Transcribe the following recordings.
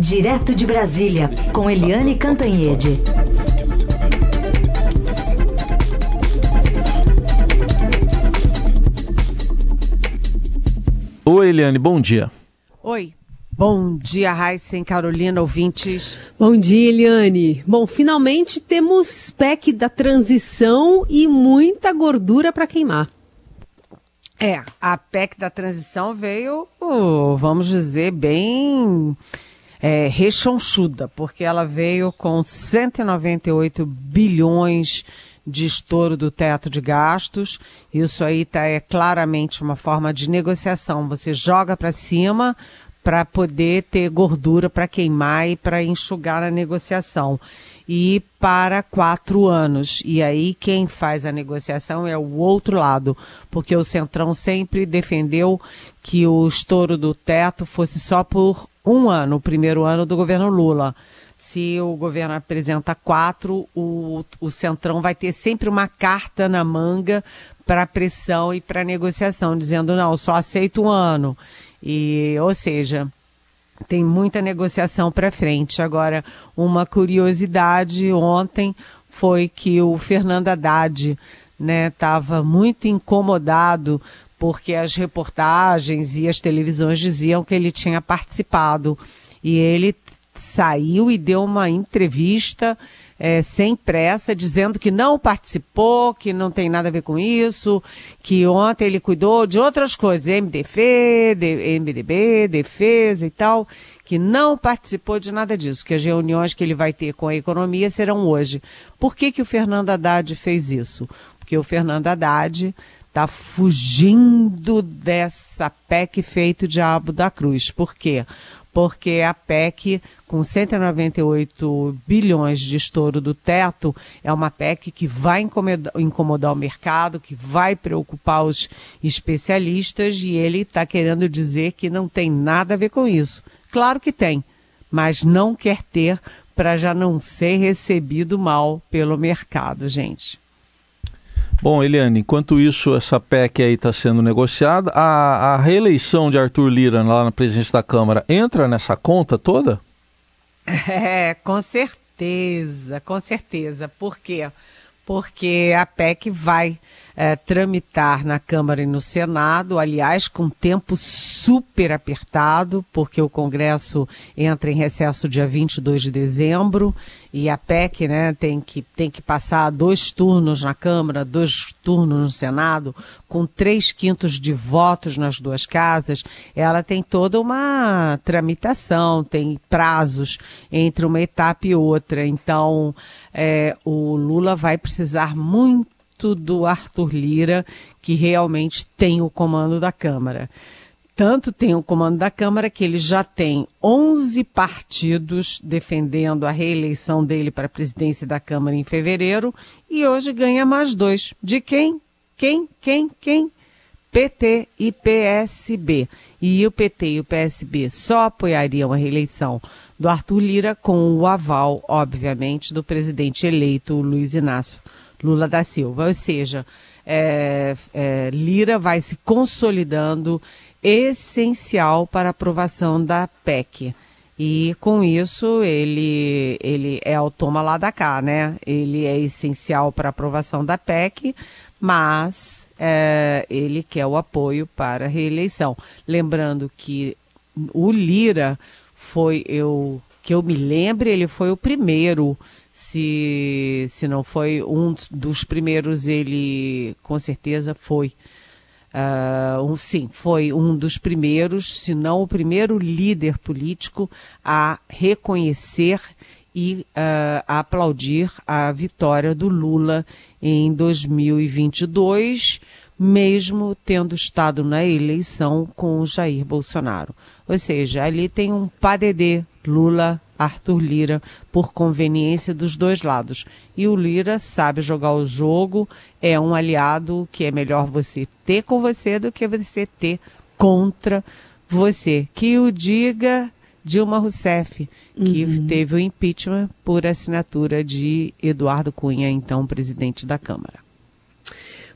Direto de Brasília, com Eliane Cantanhede. Oi, Eliane, bom dia. Oi. Bom dia, Raíssen, Carolina, ouvintes. Bom dia, Eliane. Bom, finalmente temos PEC da transição e muita gordura para queimar. É, a PEC da transição veio, vamos dizer, bem é, rechonchuda, porque ela veio com 198 bilhões de estouro do teto de gastos. Isso aí tá, é claramente uma forma de negociação. Você joga para cima para poder ter gordura para queimar e para enxugar a negociação e para quatro anos. E aí quem faz a negociação é o outro lado, porque o Centrão sempre defendeu que o estouro do teto fosse só por um ano, o primeiro ano do governo Lula. Se o governo apresenta quatro, o, o Centrão vai ter sempre uma carta na manga para pressão e para negociação, dizendo não, só aceito um ano. E, ou seja, tem muita negociação para frente. Agora, uma curiosidade ontem foi que o Fernando Haddad estava né, muito incomodado porque as reportagens e as televisões diziam que ele tinha participado. E ele saiu e deu uma entrevista é, sem pressa, dizendo que não participou, que não tem nada a ver com isso, que ontem ele cuidou de outras coisas, MDF, MDB, defesa e tal, que não participou de nada disso, que as reuniões que ele vai ter com a economia serão hoje. Por que, que o Fernando Haddad fez isso? Porque o Fernando Haddad está fugindo dessa PEC feito diabo da cruz. Por quê? Porque a PEC, com 198 bilhões de estouro do teto, é uma PEC que vai incomodar, o mercado, que vai preocupar os especialistas, e ele está querendo dizer que não tem nada a ver com isso. Claro que tem, mas não quer ter para já não ser recebido mal pelo mercado, gente. Bom, Eliane, enquanto isso, essa PEC aí está sendo negociada, a, a reeleição de Arthur Lira lá na presidência da Câmara entra nessa conta toda? É, com certeza, com certeza. Por quê? Porque a PEC vai é, tramitar na Câmara e no Senado, aliás, com tempo super apertado, porque o Congresso entra em recesso dia 22 de dezembro e a PEC né, tem, que, tem que passar dois turnos na Câmara, dois turnos no Senado, com três quintos de votos nas duas casas. Ela tem toda uma tramitação, tem prazos entre uma etapa e outra. Então, é, o Lula vai precisar muito do Arthur Lira, que realmente tem o comando da Câmara. Tanto tem o comando da Câmara que ele já tem 11 partidos defendendo a reeleição dele para a presidência da Câmara em fevereiro e hoje ganha mais dois. De quem? Quem? Quem? Quem? PT e PSB. E o PT e o PSB só apoiariam a reeleição do Arthur Lira com o aval, obviamente, do presidente eleito Luiz Inácio Lula da Silva. Ou seja, é, é, Lira vai se consolidando essencial para a aprovação da PEC. E com isso ele, ele é o toma lá da cá, né? Ele é essencial para a aprovação da PEC, mas é, ele quer o apoio para a reeleição. Lembrando que o Lira foi, eu que eu me lembre, ele foi o primeiro se, se não foi um dos primeiros, ele com certeza foi. Uh, um, sim, foi um dos primeiros, se não o primeiro líder político a reconhecer e uh, a aplaudir a vitória do Lula em 2022, mesmo tendo estado na eleição com Jair Bolsonaro. Ou seja, ali tem um padedê Lula Arthur Lira por conveniência dos dois lados. E o Lira sabe jogar o jogo, é um aliado que é melhor você ter com você do que você ter contra você. Que o diga Dilma Rousseff, que uhum. teve o impeachment por assinatura de Eduardo Cunha, então presidente da Câmara.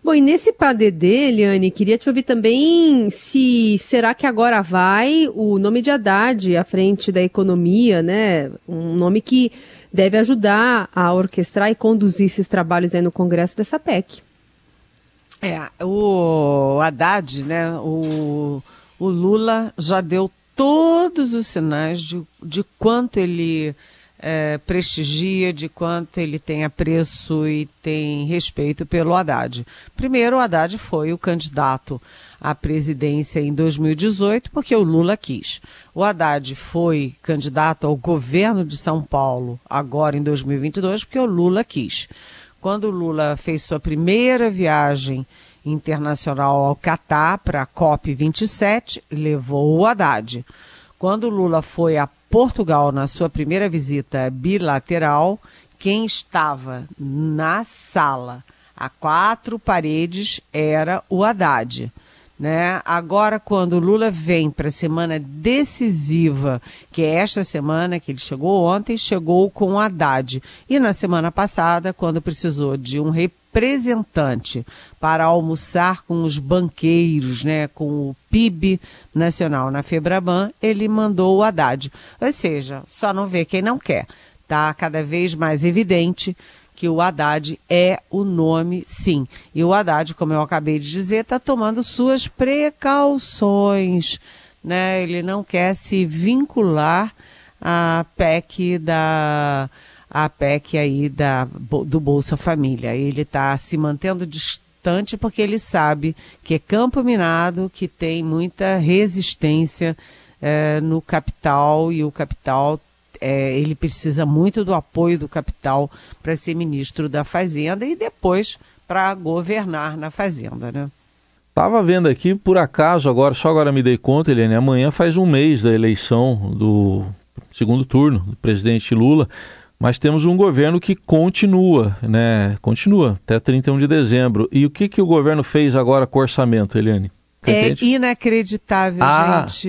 Bom, e nesse PADD, Eliane, queria te ouvir também se será que agora vai o nome de Haddad à frente da economia, né? Um nome que deve ajudar a orquestrar e conduzir esses trabalhos aí no Congresso dessa PEC. É, o Haddad, né? O, o Lula já deu todos os sinais de, de quanto ele é, prestigia, de quanto ele tem apreço e tem respeito pelo Haddad. Primeiro, o Haddad foi o candidato à presidência em 2018 porque o Lula quis. O Haddad foi candidato ao governo de São Paulo agora em 2022 porque o Lula quis. Quando o Lula fez sua primeira viagem internacional ao Catar para a COP27, levou o Haddad. Quando o Lula foi a Portugal, na sua primeira visita bilateral, quem estava na sala a quatro paredes era o Haddad. Né? Agora, quando o Lula vem para a semana decisiva, que é esta semana, que ele chegou ontem, chegou com o Haddad. E na semana passada, quando precisou de um representante para almoçar com os banqueiros, né, com o PIB nacional na Febraban, ele mandou o Haddad. Ou seja, só não vê quem não quer. Está cada vez mais evidente que o Haddad é o nome, sim. E o Haddad, como eu acabei de dizer, está tomando suas precauções. Né? Ele não quer se vincular à PEC da a PEC aí da, do Bolsa Família. Ele está se mantendo distante porque ele sabe que é campo minado, que tem muita resistência é, no capital e o capital é, ele precisa muito do apoio do capital para ser ministro da Fazenda e depois para governar na Fazenda, né? Estava vendo aqui, por acaso, agora, só agora me dei conta, Helene, amanhã faz um mês da eleição do segundo turno do presidente Lula mas temos um governo que continua, né? Continua até 31 de dezembro. E o que, que o governo fez agora com o orçamento, Eliane? É inacreditável, ah. gente.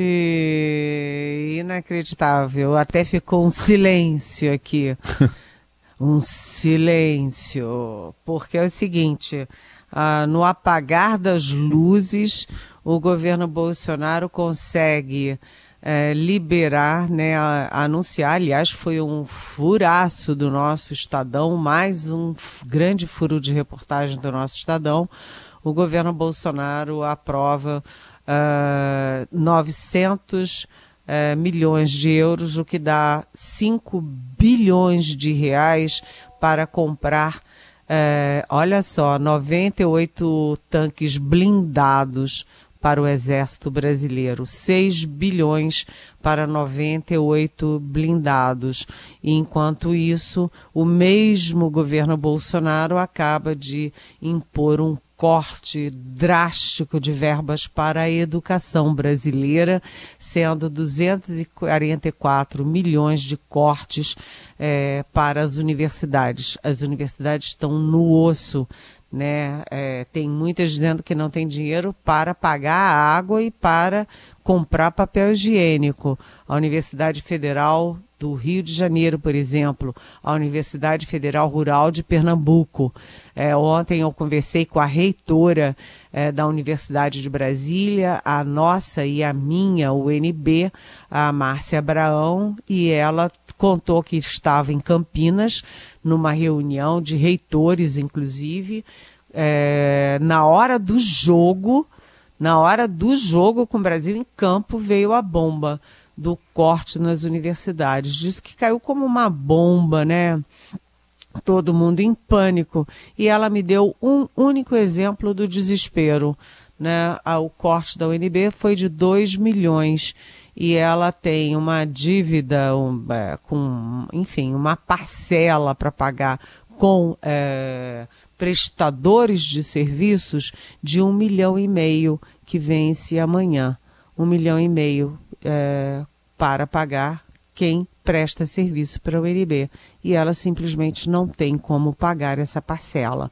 Inacreditável. Até ficou um silêncio aqui. um silêncio. Porque é o seguinte: ah, no apagar das luzes, o governo Bolsonaro consegue é, liberar, né, a, a anunciar, aliás, foi um furaço do nosso Estadão, mais um grande furo de reportagem do nosso Estadão. O governo Bolsonaro aprova uh, 900 uh, milhões de euros, o que dá 5 bilhões de reais para comprar é, olha só, 98 tanques blindados para o Exército Brasileiro, 6 bilhões para 98 blindados. E, enquanto isso, o mesmo governo Bolsonaro acaba de impor um corte drástico de verbas para a educação brasileira, sendo 244 milhões de cortes é, para as universidades. As universidades estão no osso né? É, tem muitas dizendo que não tem dinheiro para pagar a água e para comprar papel higiênico. A Universidade Federal do Rio de Janeiro, por exemplo, a Universidade Federal Rural de Pernambuco. É, ontem eu conversei com a reitora é, da Universidade de Brasília, a nossa e a minha UNB, a Márcia Abraão, e ela contou que estava em Campinas, numa reunião de reitores, inclusive, é, na hora do jogo, na hora do jogo com o Brasil em campo, veio a bomba do corte nas universidades. Diz que caiu como uma bomba, né? Todo mundo em pânico. E ela me deu um único exemplo do desespero. Né? O corte da UNB foi de 2 milhões e ela tem uma dívida um, é, com, enfim, uma parcela para pagar com é, prestadores de serviços de um milhão e meio que vence amanhã. Um milhão e meio é, para pagar quem presta serviço para o UNB. E ela simplesmente não tem como pagar essa parcela.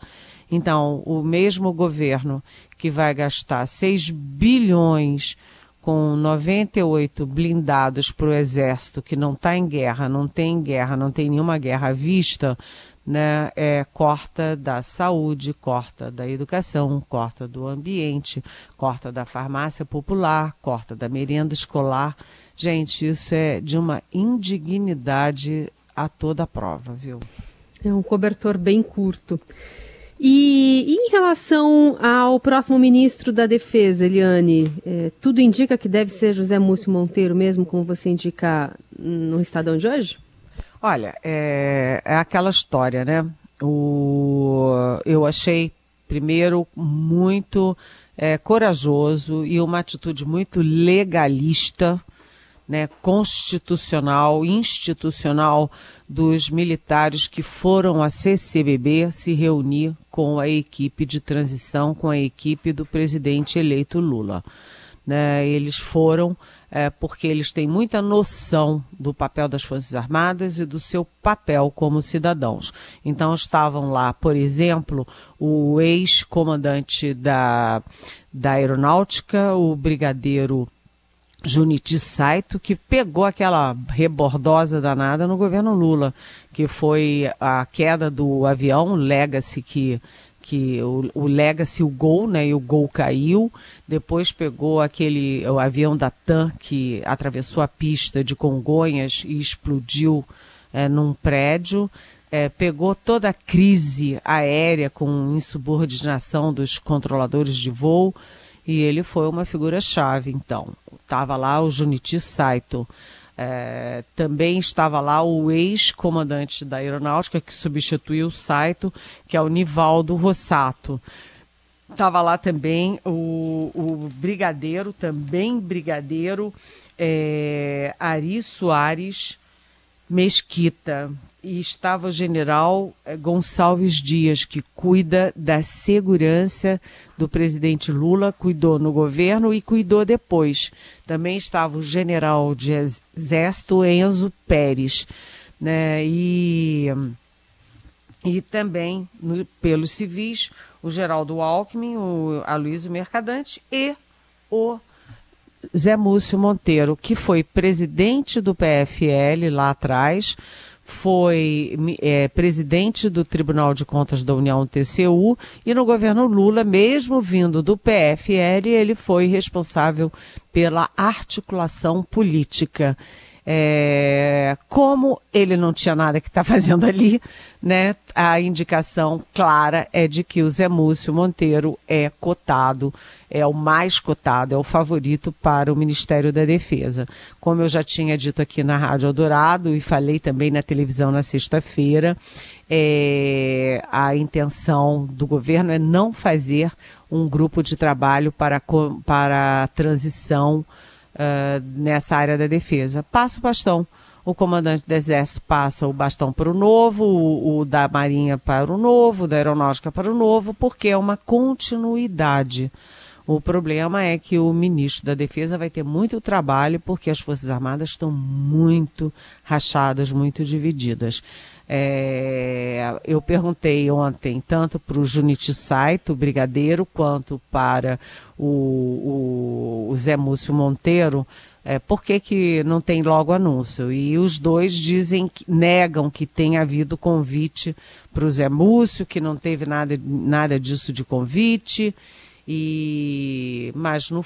Então, o mesmo governo que vai gastar 6 bilhões com 98 blindados para o Exército, que não está em guerra, não tem guerra, não tem nenhuma guerra à vista, né, é, corta da saúde, corta da educação, corta do ambiente, corta da farmácia popular, corta da merenda escolar. Gente, isso é de uma indignidade a toda prova, viu? É um cobertor bem curto. E em relação ao próximo ministro da Defesa, Eliane, é, tudo indica que deve ser José Múcio Monteiro mesmo, como você indica no Estadão de hoje? Olha, é, é aquela história, né? O, eu achei, primeiro, muito é, corajoso e uma atitude muito legalista, né, constitucional, institucional dos militares que foram à CCBB se reunir com a equipe de transição, com a equipe do presidente eleito Lula. Né, eles foram é, porque eles têm muita noção do papel das Forças Armadas e do seu papel como cidadãos. Então estavam lá, por exemplo, o ex-comandante da, da aeronáutica, o brigadeiro Juniti Saito, que pegou aquela rebordosa danada no governo Lula, que foi a queda do avião Legacy que que o, o Legacy, o Gol, né, e o Gol caiu, depois pegou aquele, o avião da TAM que atravessou a pista de Congonhas e explodiu é, num prédio, é, pegou toda a crise aérea com insubordinação dos controladores de voo, e ele foi uma figura-chave, então. Estava lá o Junichi Saito, é, também estava lá o ex-comandante da aeronáutica que substituiu o Saito, que é o Nivaldo Rossato. Estava lá também o, o brigadeiro, também brigadeiro, é, Ari Soares Mesquita, e estava o general eh, Gonçalves Dias, que cuida da segurança do presidente Lula, cuidou no governo e cuidou depois. Também estava o general de exército Enzo Pérez, né? E, e também no, pelos civis o Geraldo Alckmin, o Aloysio Mercadante e o Zé Múcio Monteiro, que foi presidente do PFL lá atrás, foi é, presidente do Tribunal de Contas da União TCU e no governo Lula, mesmo vindo do PFL, ele foi responsável pela articulação política. É, como ele não tinha nada que está fazendo ali, né, a indicação clara é de que o Zé Múcio Monteiro é cotado, é o mais cotado, é o favorito para o Ministério da Defesa. Como eu já tinha dito aqui na Rádio Eldorado e falei também na televisão na sexta-feira, é, a intenção do governo é não fazer um grupo de trabalho para, para a transição uh, nessa área da defesa. Passa o bastão. O comandante do Exército passa o bastão para o novo, o, o da Marinha para o novo, da Aeronáutica para o novo, porque é uma continuidade. O problema é que o ministro da Defesa vai ter muito trabalho porque as Forças Armadas estão muito rachadas, muito divididas. É, eu perguntei ontem tanto para o Juniti Saito, brigadeiro, quanto para o, o, o Zé Múcio Monteiro, é, por que, que não tem logo anúncio? E os dois dizem, negam que tenha havido convite para o Zé Múcio, que não teve nada, nada disso de convite. E, mas, no,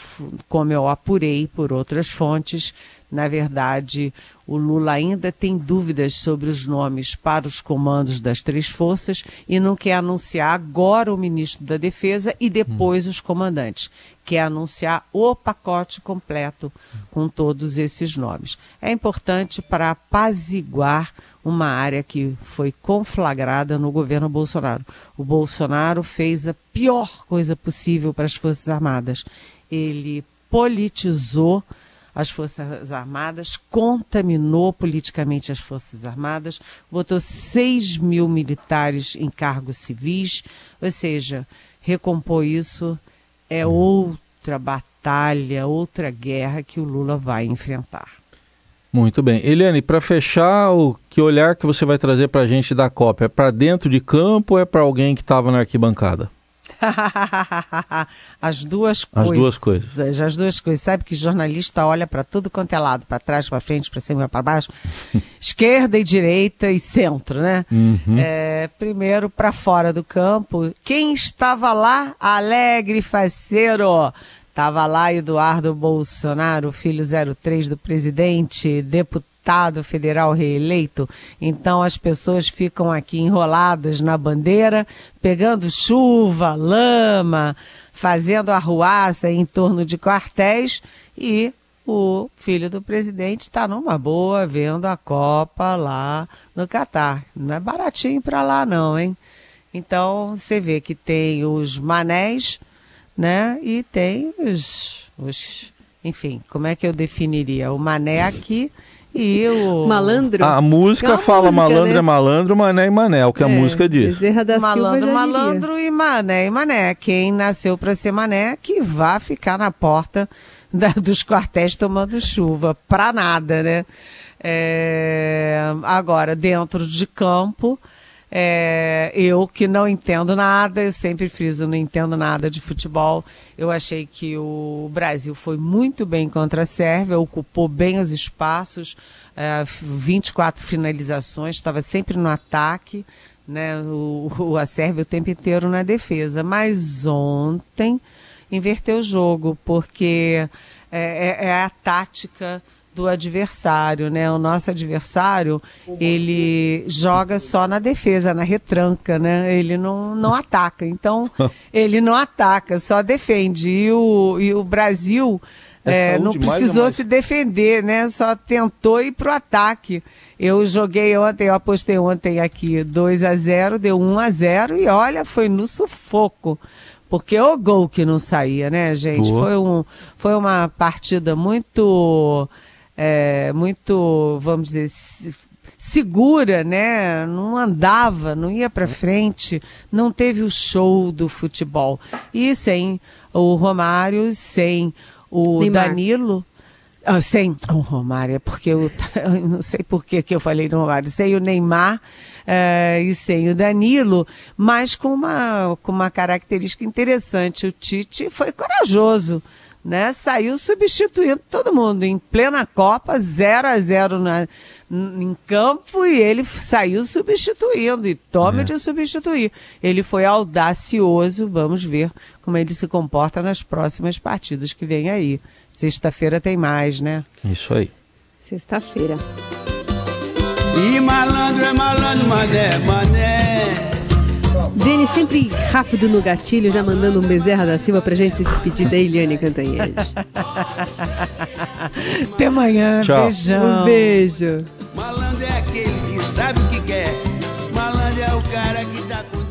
como eu apurei por outras fontes, na verdade, o Lula ainda tem dúvidas sobre os nomes para os comandos das três forças e não quer anunciar agora o ministro da Defesa e depois hum. os comandantes. Quer anunciar o pacote completo com todos esses nomes. É importante para apaziguar uma área que foi conflagrada no governo Bolsonaro. O Bolsonaro fez a pior coisa possível para as Forças Armadas. Ele politizou as Forças Armadas, contaminou politicamente as Forças Armadas, botou 6 mil militares em cargos civis, ou seja, recompor isso é outra batalha, outra guerra que o Lula vai enfrentar. Muito bem. Eliane, para fechar, o que olhar que você vai trazer para a gente da Copa? É para dentro de campo ou é para alguém que estava na arquibancada? as duas coisas. As duas coisas. As duas coisas. Sabe que jornalista olha para tudo quanto é lado, para trás, para frente, para cima, para baixo, esquerda e direita e centro, né? Uhum. É, primeiro para fora do campo. Quem estava lá, alegre, faceiro? Estava lá Eduardo Bolsonaro, filho 03 do presidente, deputado deputado federal reeleito. Então as pessoas ficam aqui enroladas na bandeira, pegando chuva, lama, fazendo arruaça em torno de quartéis e o filho do presidente está numa boa vendo a Copa lá no Catar. Não é baratinho para lá não, hein? Então você vê que tem os manés, né? E tem os, os enfim, como é que eu definiria? O mané aqui Malandro? A música é fala música, malandro né? é malandro, mané e mané, o que é, a música diz. Bezerra da malandro, malandro e mané e mané. Quem nasceu para ser mané, que vá ficar na porta da, dos quartéis tomando chuva. Pra nada, né? É... Agora, dentro de campo... É, eu que não entendo nada, eu sempre friso, não entendo nada de futebol. Eu achei que o Brasil foi muito bem contra a Sérvia, ocupou bem os espaços, é, 24 finalizações, estava sempre no ataque, né? O, o, a Sérvia o tempo inteiro na defesa. Mas ontem inverteu o jogo, porque é, é, é a tática do adversário, né? O nosso adversário, ele joga só na defesa, na retranca, né? Ele não, não ataca. Então, ele não ataca, só defende. E o, e o Brasil é, é, não precisou se defender, né? Só tentou ir pro ataque. Eu joguei ontem, eu apostei ontem aqui 2 a 0 deu 1 a 0 e olha, foi no sufoco. Porque o gol que não saía, né, gente? Foi, um, foi uma partida muito é, muito, vamos dizer, segura, né? Não andava, não ia para frente, não teve o show do futebol. E sem o Romário, sem o Neymar. Danilo, ah, sem o Romário, é porque eu, eu, não sei por que, que eu falei no Romário, sem o Neymar é, e sem o Danilo, mas com uma, com uma característica interessante. O Tite foi corajoso né? Saiu substituindo todo mundo em plena Copa, 0 a 0 na, em campo e ele saiu substituindo e tome é. de substituir. Ele foi audacioso, vamos ver como ele se comporta nas próximas partidas que vem aí. Sexta-feira tem mais, né? Isso aí. Sexta-feira. E malandro é malandro, mané, mané. Dene sempre rápido no gatilho, já mandando um Bezerra da Silva pra gente se despedir da Eliane Cantanhede. Até amanhã, Tchau. beijão. Um beijo. Malandro é aquele que sabe o que quer. Malandro é o cara que tá com